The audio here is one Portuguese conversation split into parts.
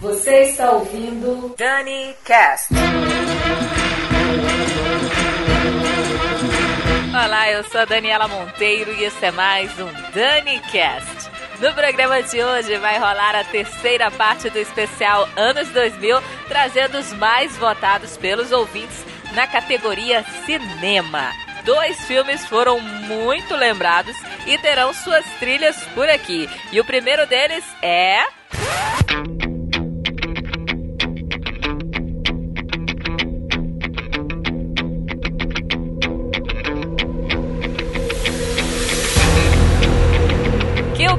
Você está ouvindo Dani Cast. Olá, eu sou a Daniela Monteiro e esse é mais um Dani Cast. No programa de hoje vai rolar a terceira parte do especial Anos 2000, trazendo os mais votados pelos ouvintes na categoria Cinema. Dois filmes foram muito lembrados e terão suas trilhas por aqui. E o primeiro deles é.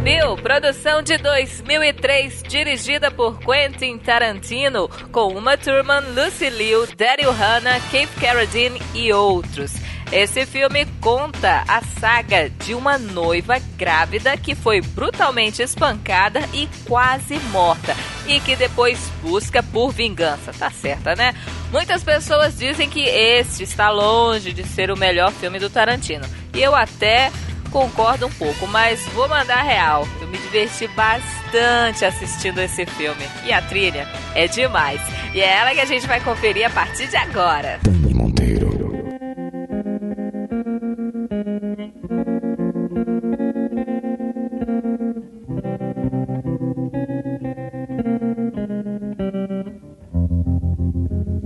Bill, produção de 2003, dirigida por Quentin Tarantino, com Uma Thurman, Lucy Liu, Daryl Hannah, Kate Carradine e outros. Esse filme conta a saga de uma noiva grávida que foi brutalmente espancada e quase morta e que depois busca por vingança, tá certa, né? Muitas pessoas dizem que este está longe de ser o melhor filme do Tarantino. E eu até concordo um pouco, mas vou mandar real. Eu me diverti bastante assistindo esse filme. E a trilha é demais. E é ela que a gente vai conferir a partir de agora. Dani Monteiro.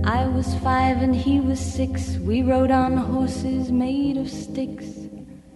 I was five and he was six. We rode on horses made of sticks.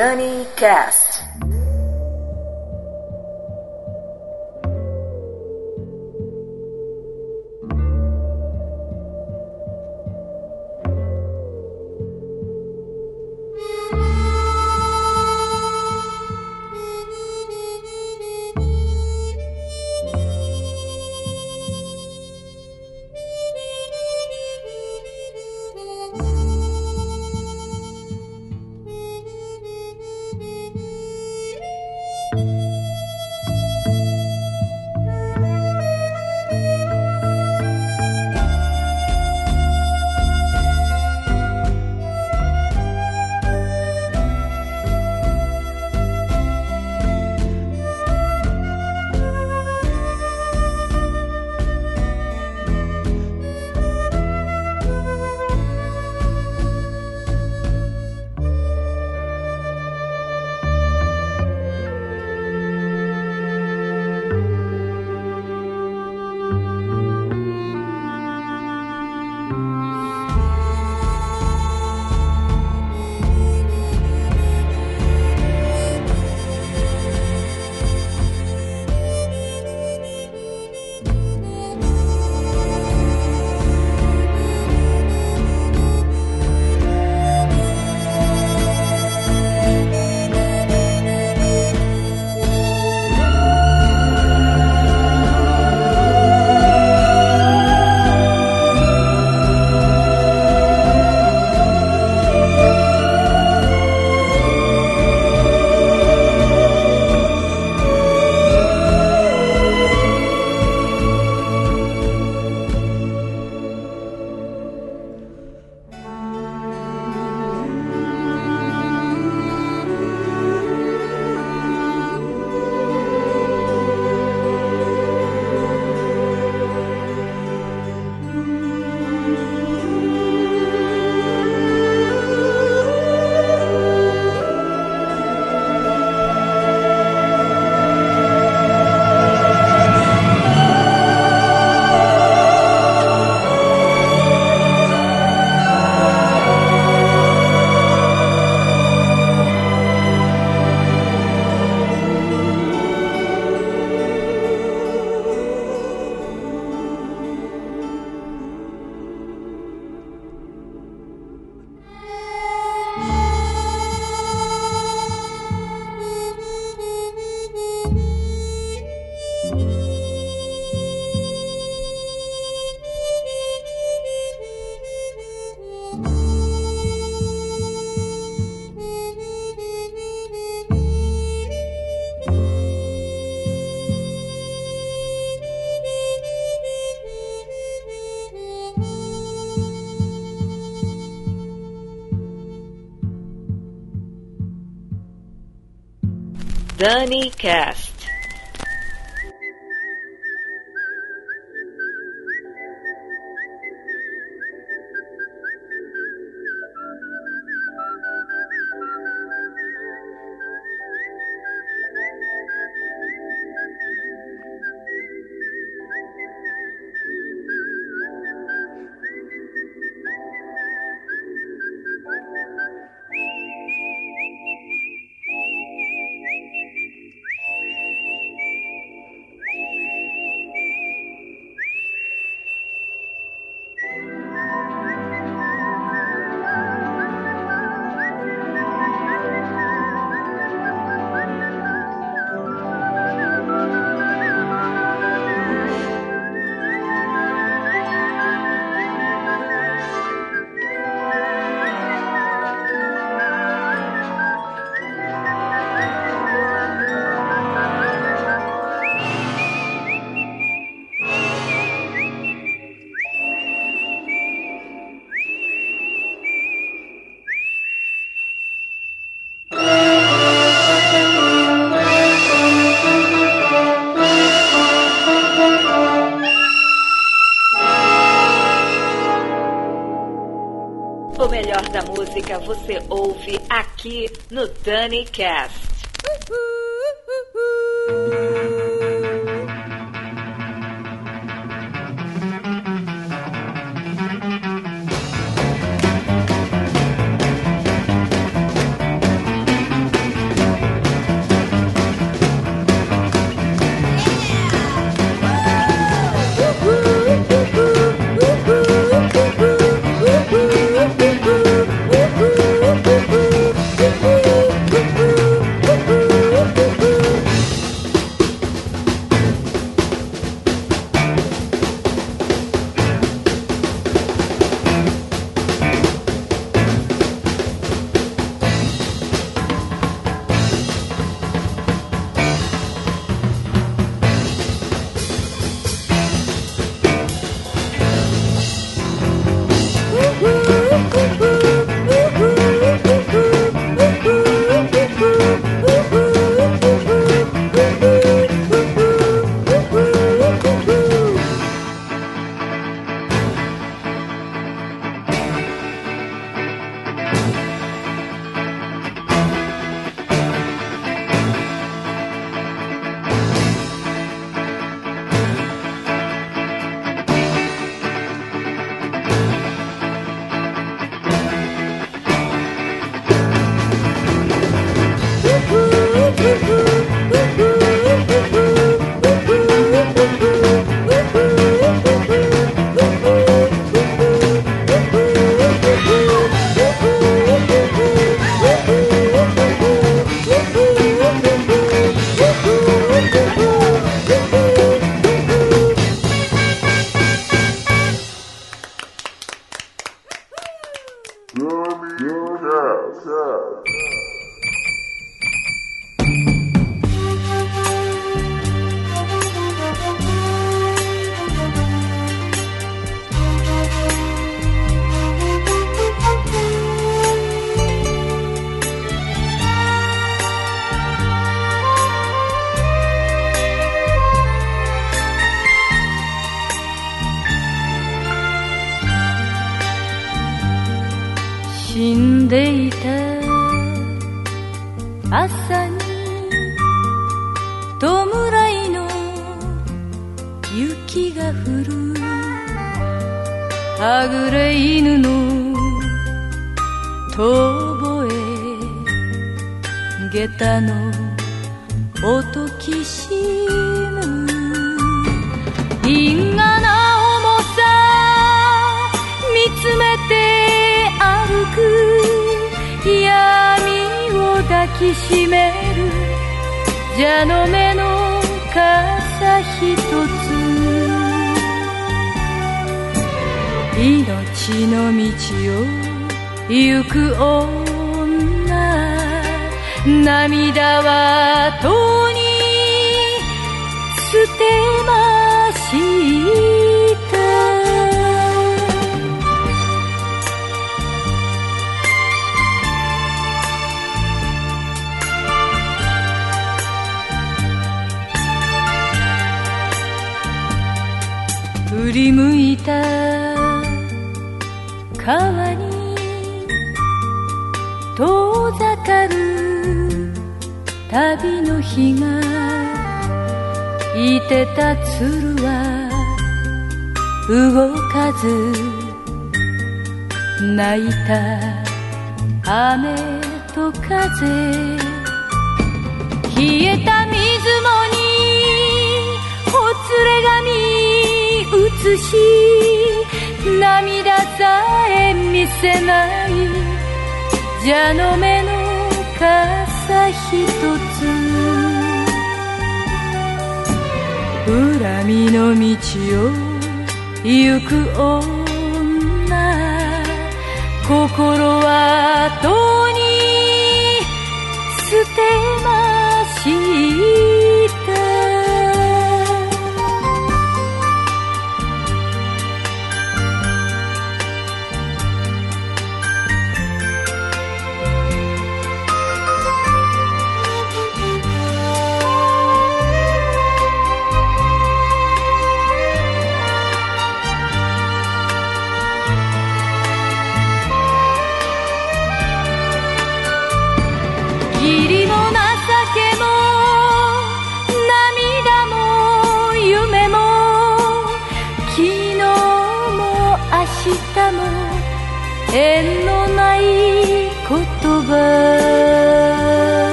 Ouvindo Dani Dani Cast. Dani Cast. 秘める。蛇の目の傘ひとつ。命の道を行く女。涙はとに捨てました振り向いた。川に遠ざかる旅の日がいてた鶴は動かず泣いた雨と風。冷えた水もにほつれ髪映し涙さえ見せない。蛇の目の傘ひとつ。恨みの道を行く女。心はとに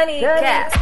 Sunny Cast.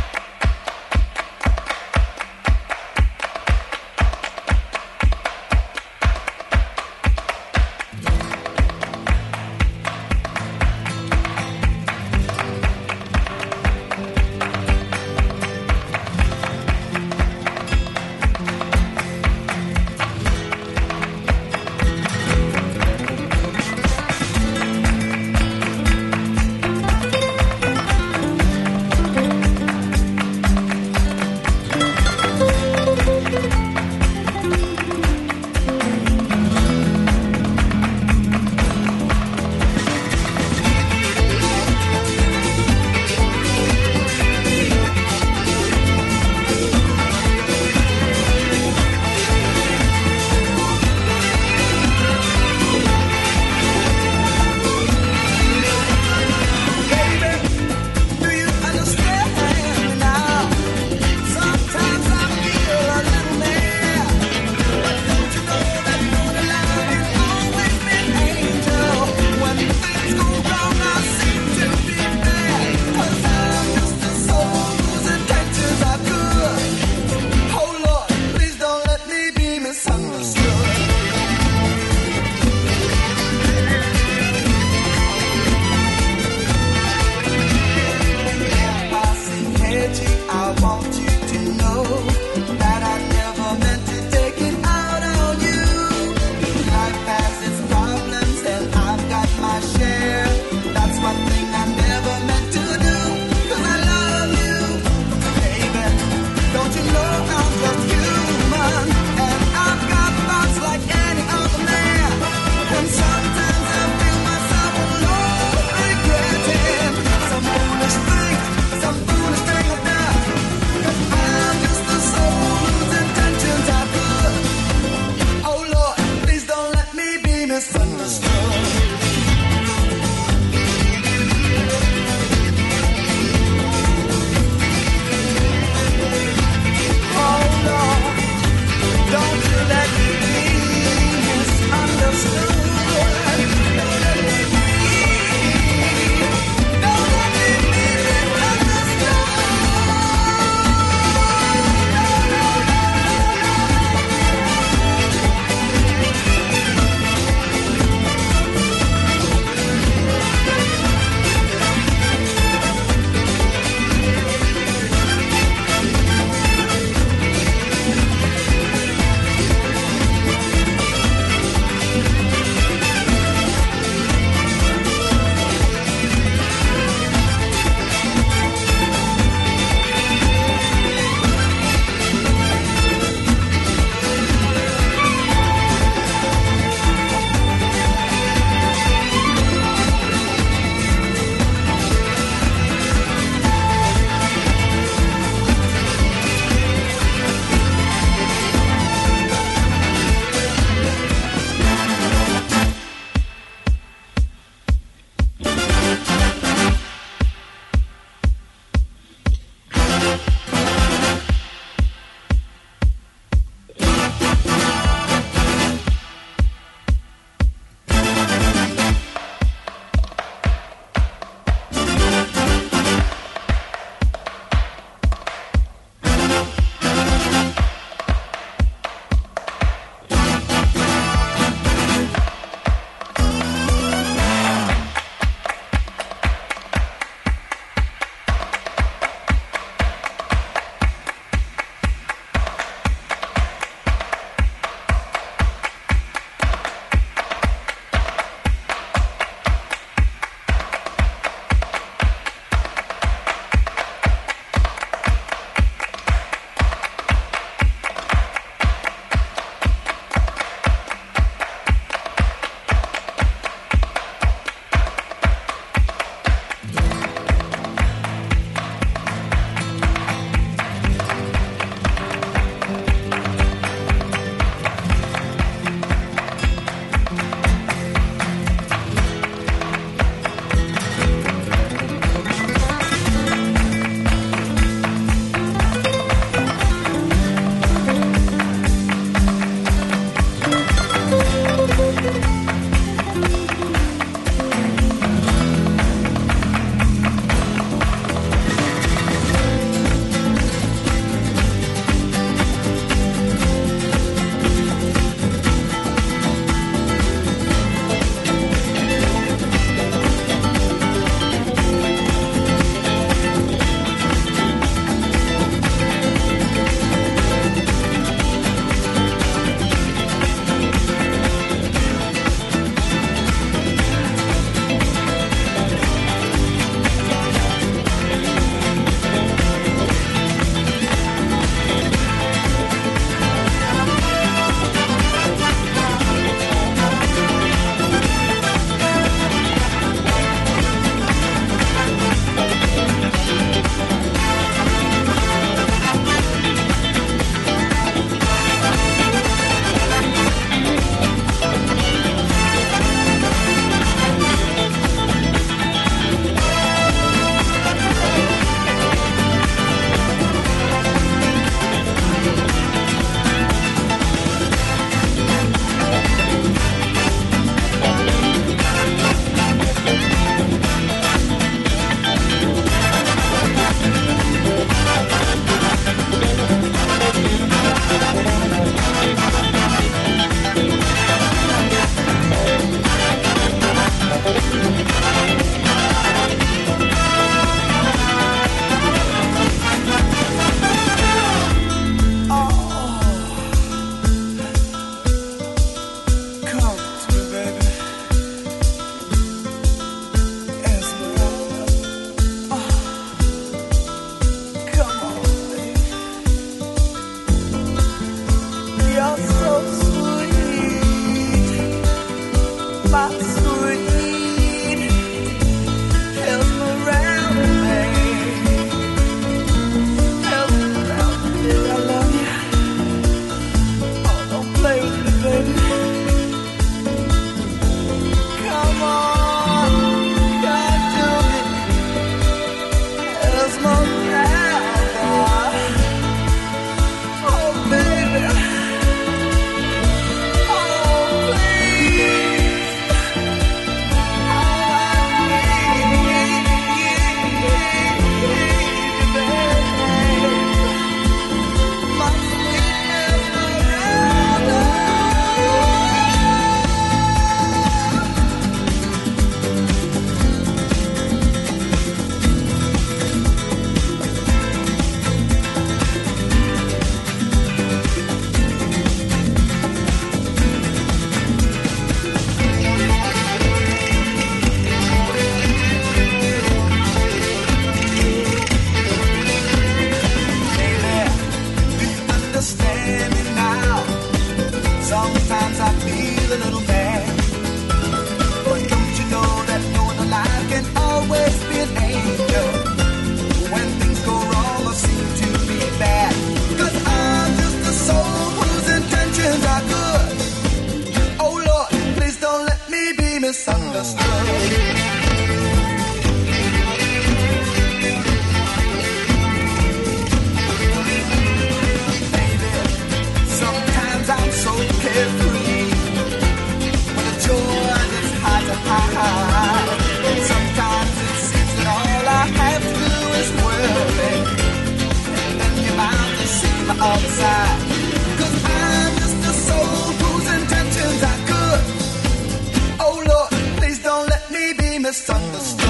misunderstood.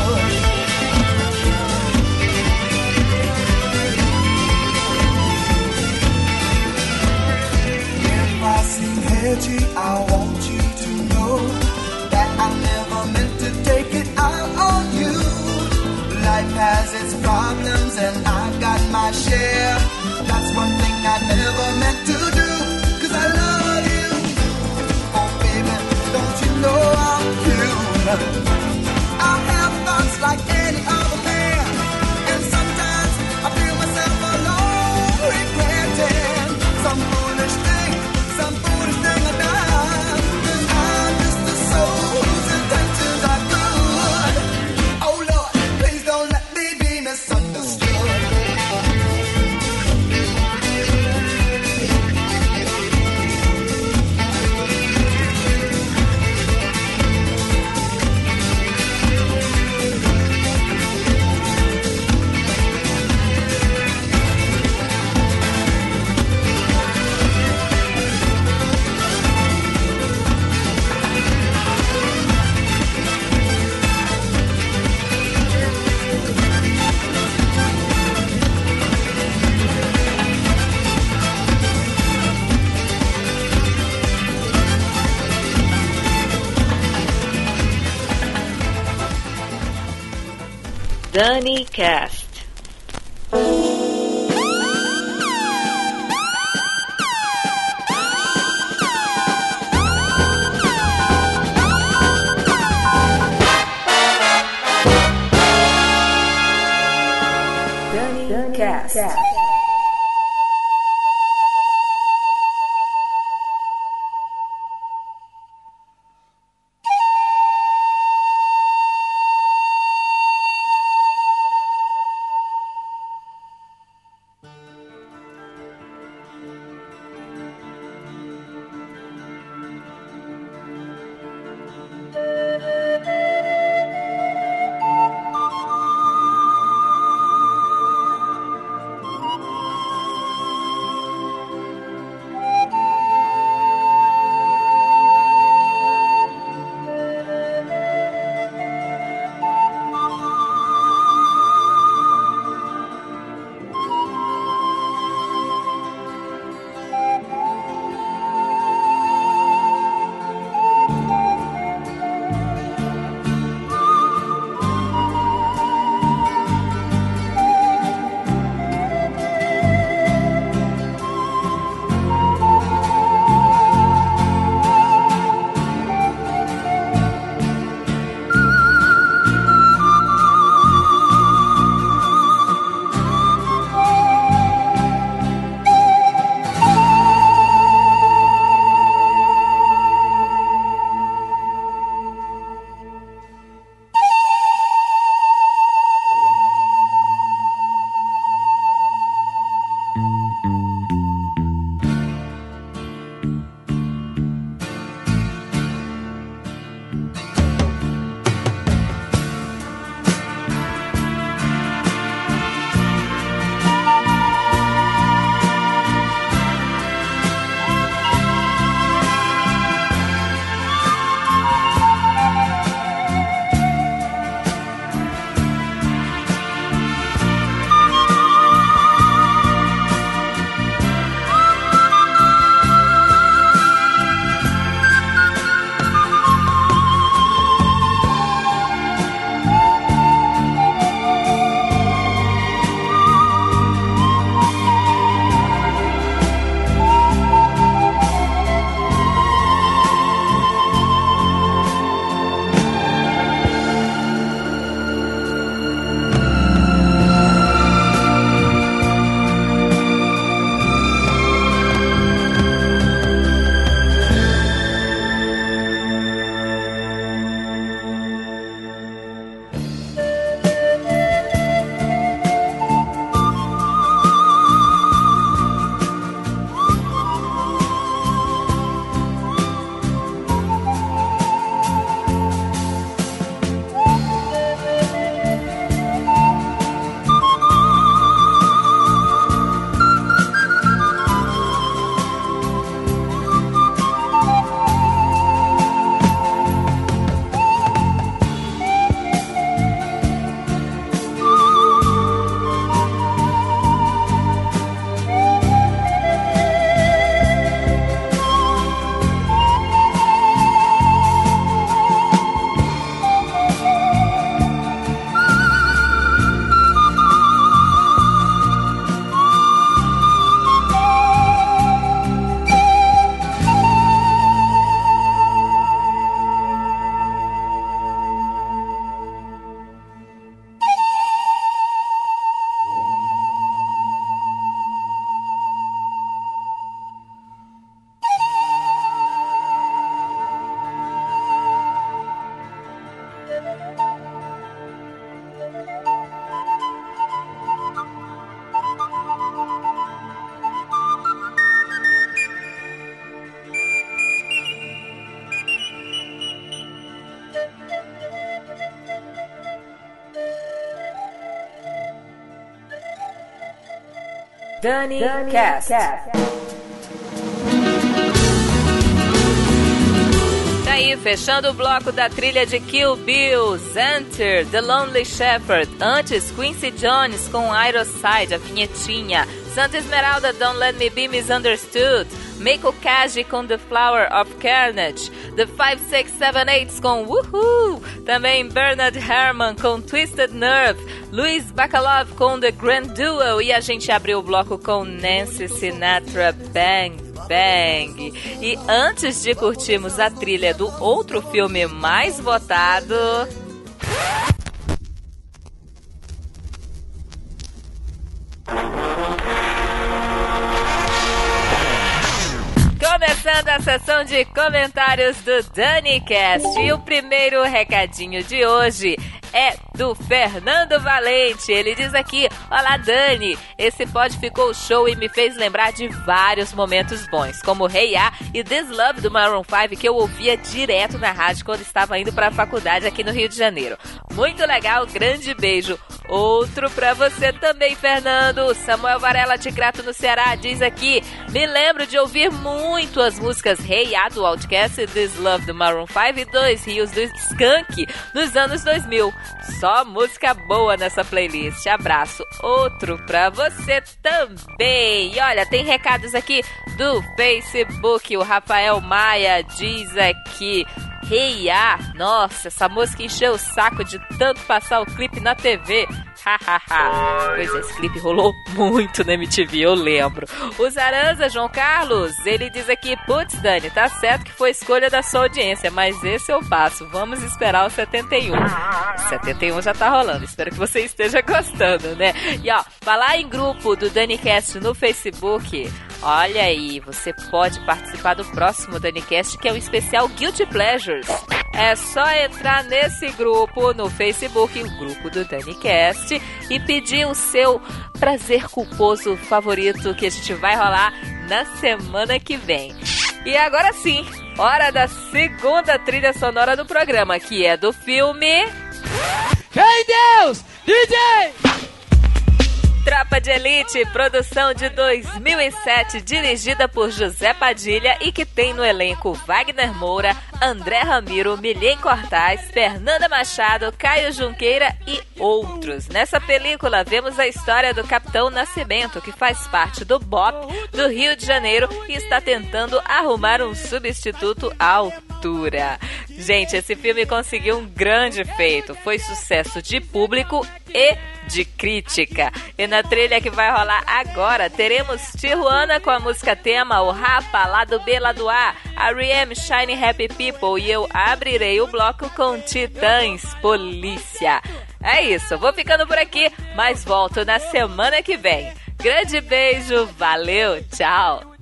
If I seem heady, I want you to know that I never meant to take it out on you. Life has its problems, and I've got my share. That's one thing I never meant to do. Cause I love you. Oh, baby, don't you know I'm human? like Dani Cast. Dani, Dani Cast. Cast. Tá aí, fechando o bloco da trilha de Kill Bill, Xanter, The Lonely Shepherd, antes Quincy Jones com Aeroside, a vinhetinha, Santa Esmeralda, Don't Let Me Be Misunderstood, Meiko Kaji com The Flower of Carnage, The 5678 com Woohoo, também Bernard Herrmann com Twisted Nerve, Luiz Bacalov com The Grand Duo e a gente abriu o bloco com Nancy Sinatra Bang Bang. E antes de curtirmos a trilha do outro filme mais votado. Começando a sessão de comentários do DaniCast. E o primeiro recadinho de hoje é do Fernando Valente. Ele diz aqui: Olá, Dani. Esse pod ficou show e me fez lembrar de vários momentos bons, como Hey Ya e This Love do Maroon 5, que eu ouvia direto na rádio quando estava indo para a faculdade aqui no Rio de Janeiro. Muito legal, grande beijo. Outro para você também, Fernando. Samuel Varela de Crato no Ceará diz aqui: Me lembro de ouvir muito as músicas Hey Ya do Outcast This Love do Maroon 5 e Dois Rios do Skunk nos anos 2000. Só música boa nessa playlist. Abraço. Outro pra você também. E olha, tem recados aqui do Facebook. O Rafael Maia diz aqui. Hey Ya, nossa, essa música encheu o saco de tanto passar o clipe na TV. Pois é, esse clipe rolou muito na MTV, eu lembro. O Zaranza, João Carlos, ele diz aqui: Putz, Dani, tá certo que foi escolha da sua audiência, mas esse eu passo. Vamos esperar o 71. 71 já tá rolando, espero que você esteja gostando, né? E ó, falar em grupo do DaniCast no Facebook. Olha aí, você pode participar do próximo DaniCast, que é o especial Guilty Pleasures. É só entrar nesse grupo no Facebook, o grupo do DaniCast, e pedir o seu prazer culposo favorito que a gente vai rolar na semana que vem. E agora sim, hora da segunda trilha sonora do programa, que é do filme. Hey Deus! DJ! Tropa de Elite, produção de 2007, dirigida por José Padilha e que tem no elenco Wagner Moura, André Ramiro, Milhem Cortaz, Fernanda Machado, Caio Junqueira e outros. Nessa película, vemos a história do Capitão Nascimento, que faz parte do BOP do Rio de Janeiro e está tentando arrumar um substituto à altura. Gente, esse filme conseguiu um grande feito. Foi sucesso de público e de crítica. E na trilha que vai rolar agora, teremos Tijuana com a música tema, o Rapa, lado B, A, a R.E.M. Shine Happy People e eu abrirei o bloco com Titãs Polícia. É isso, vou ficando por aqui, mas volto na semana que vem. Grande beijo, valeu, tchau!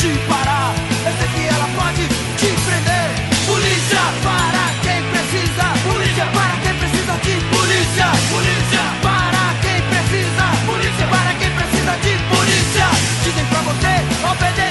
te parar. Eu sei que ela pode te prender. Polícia para quem precisa. Polícia para quem precisa de polícia. Polícia para quem precisa. Polícia para quem precisa de polícia. Dizem pra você obedecer.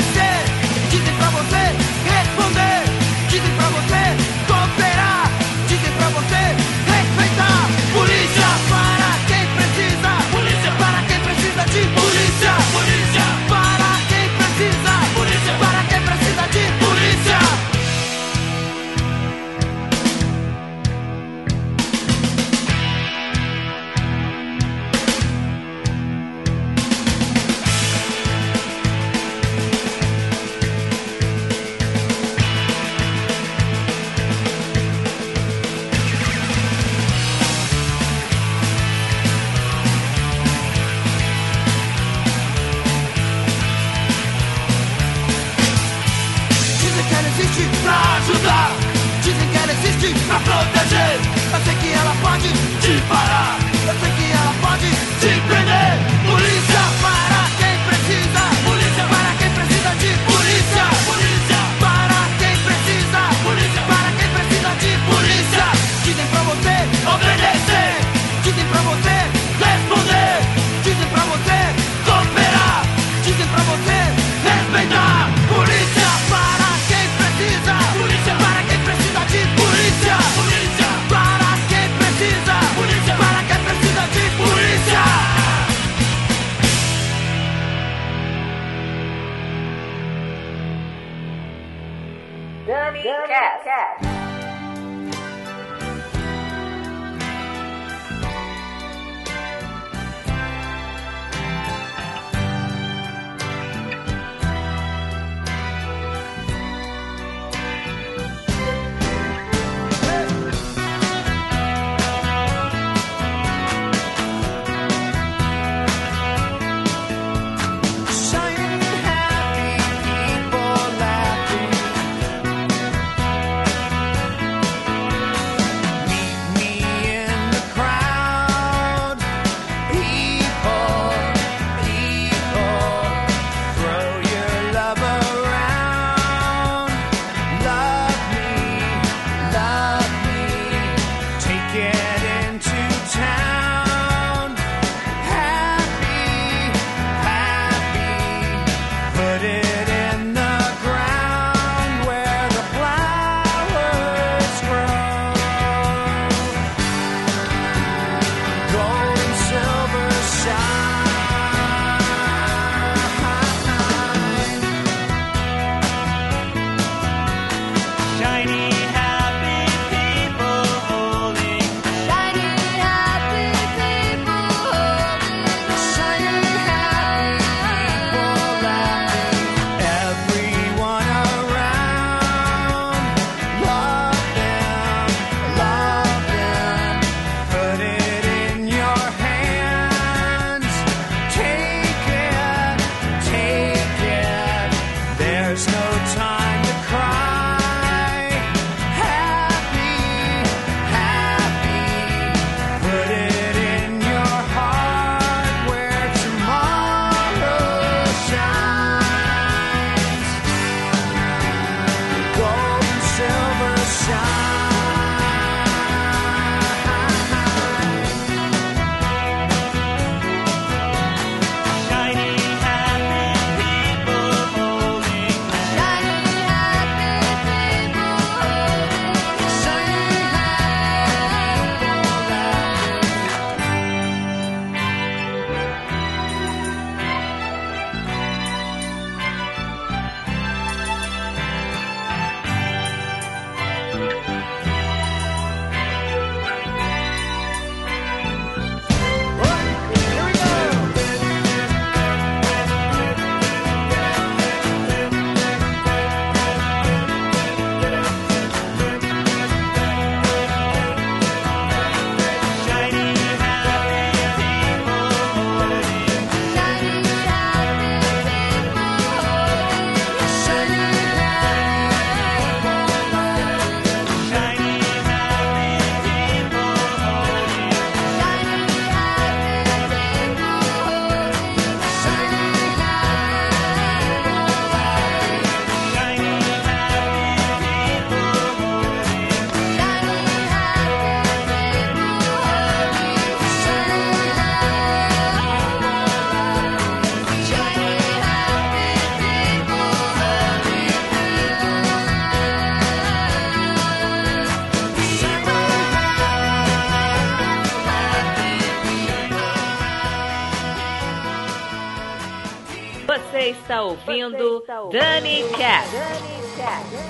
Ouvindo Dani Cat. Se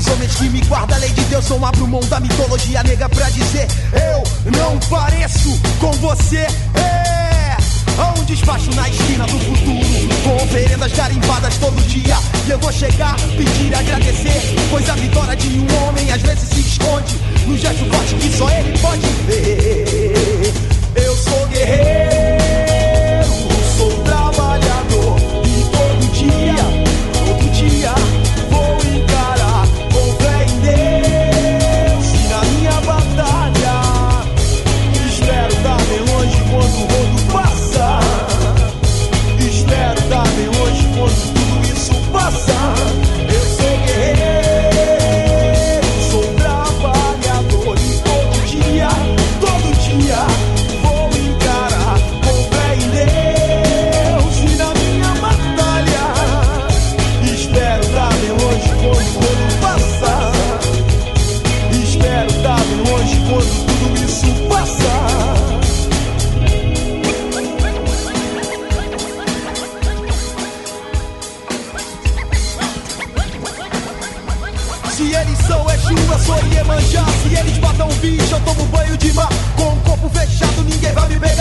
dos homens que me guarda a lei de Deus. Não abro mão da mitologia nega pra dizer: Eu não pareço com você. É um despacho na esquina do futuro, com oferendas garimpadas todo dia. E eu vou chegar, pedir e agradecer. Pois a vitória de um homem às vezes se esconde no gesto forte que só ele pode ver. Eu sou guerreiro. Com o corpo fechado, ninguém vai me pegar.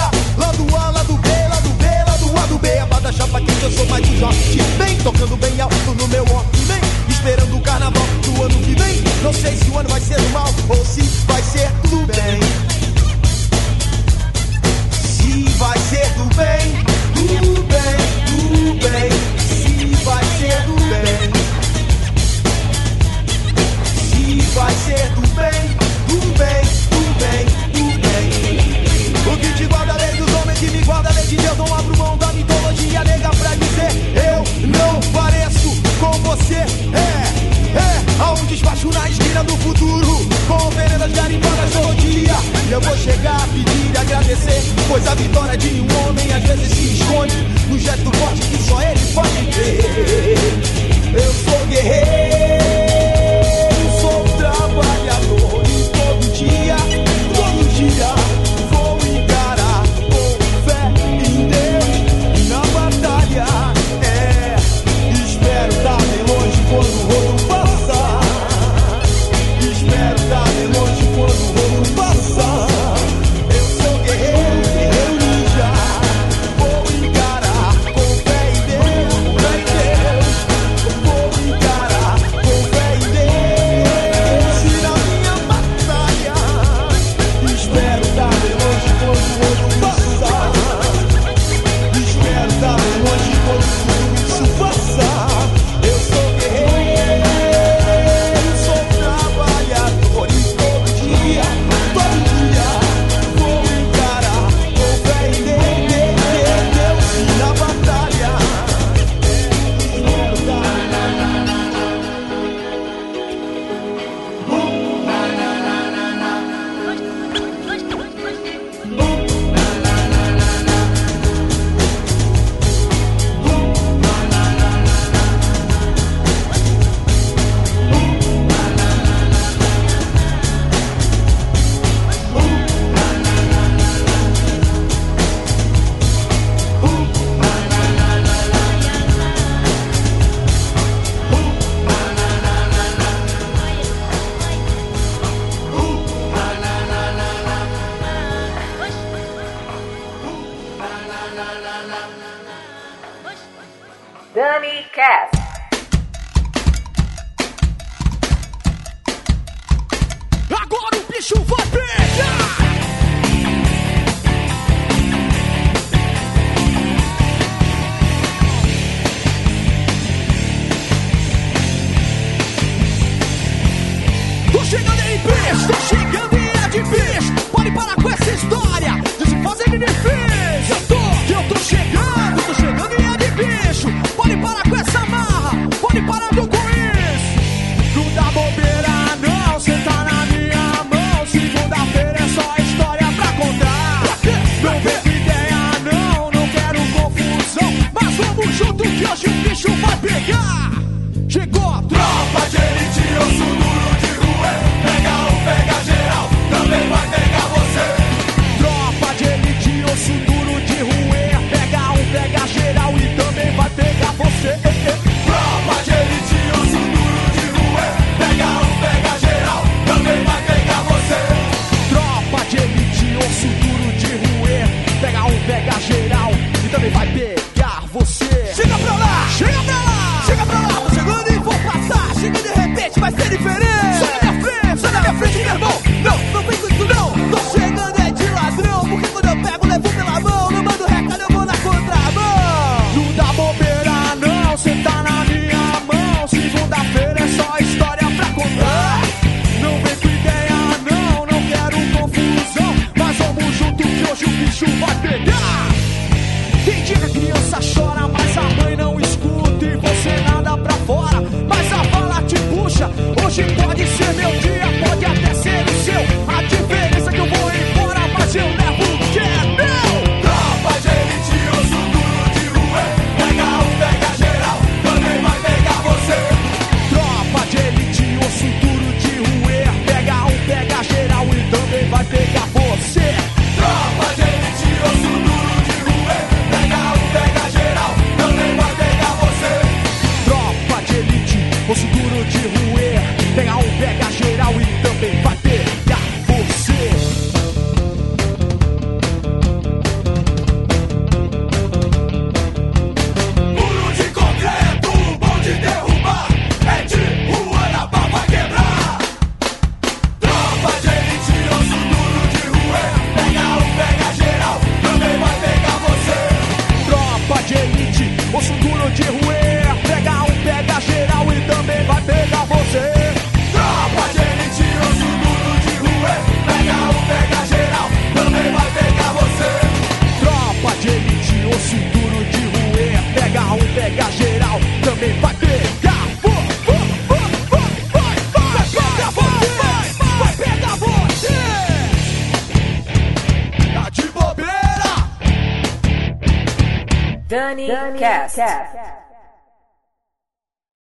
De bobeira. Dani, Cast.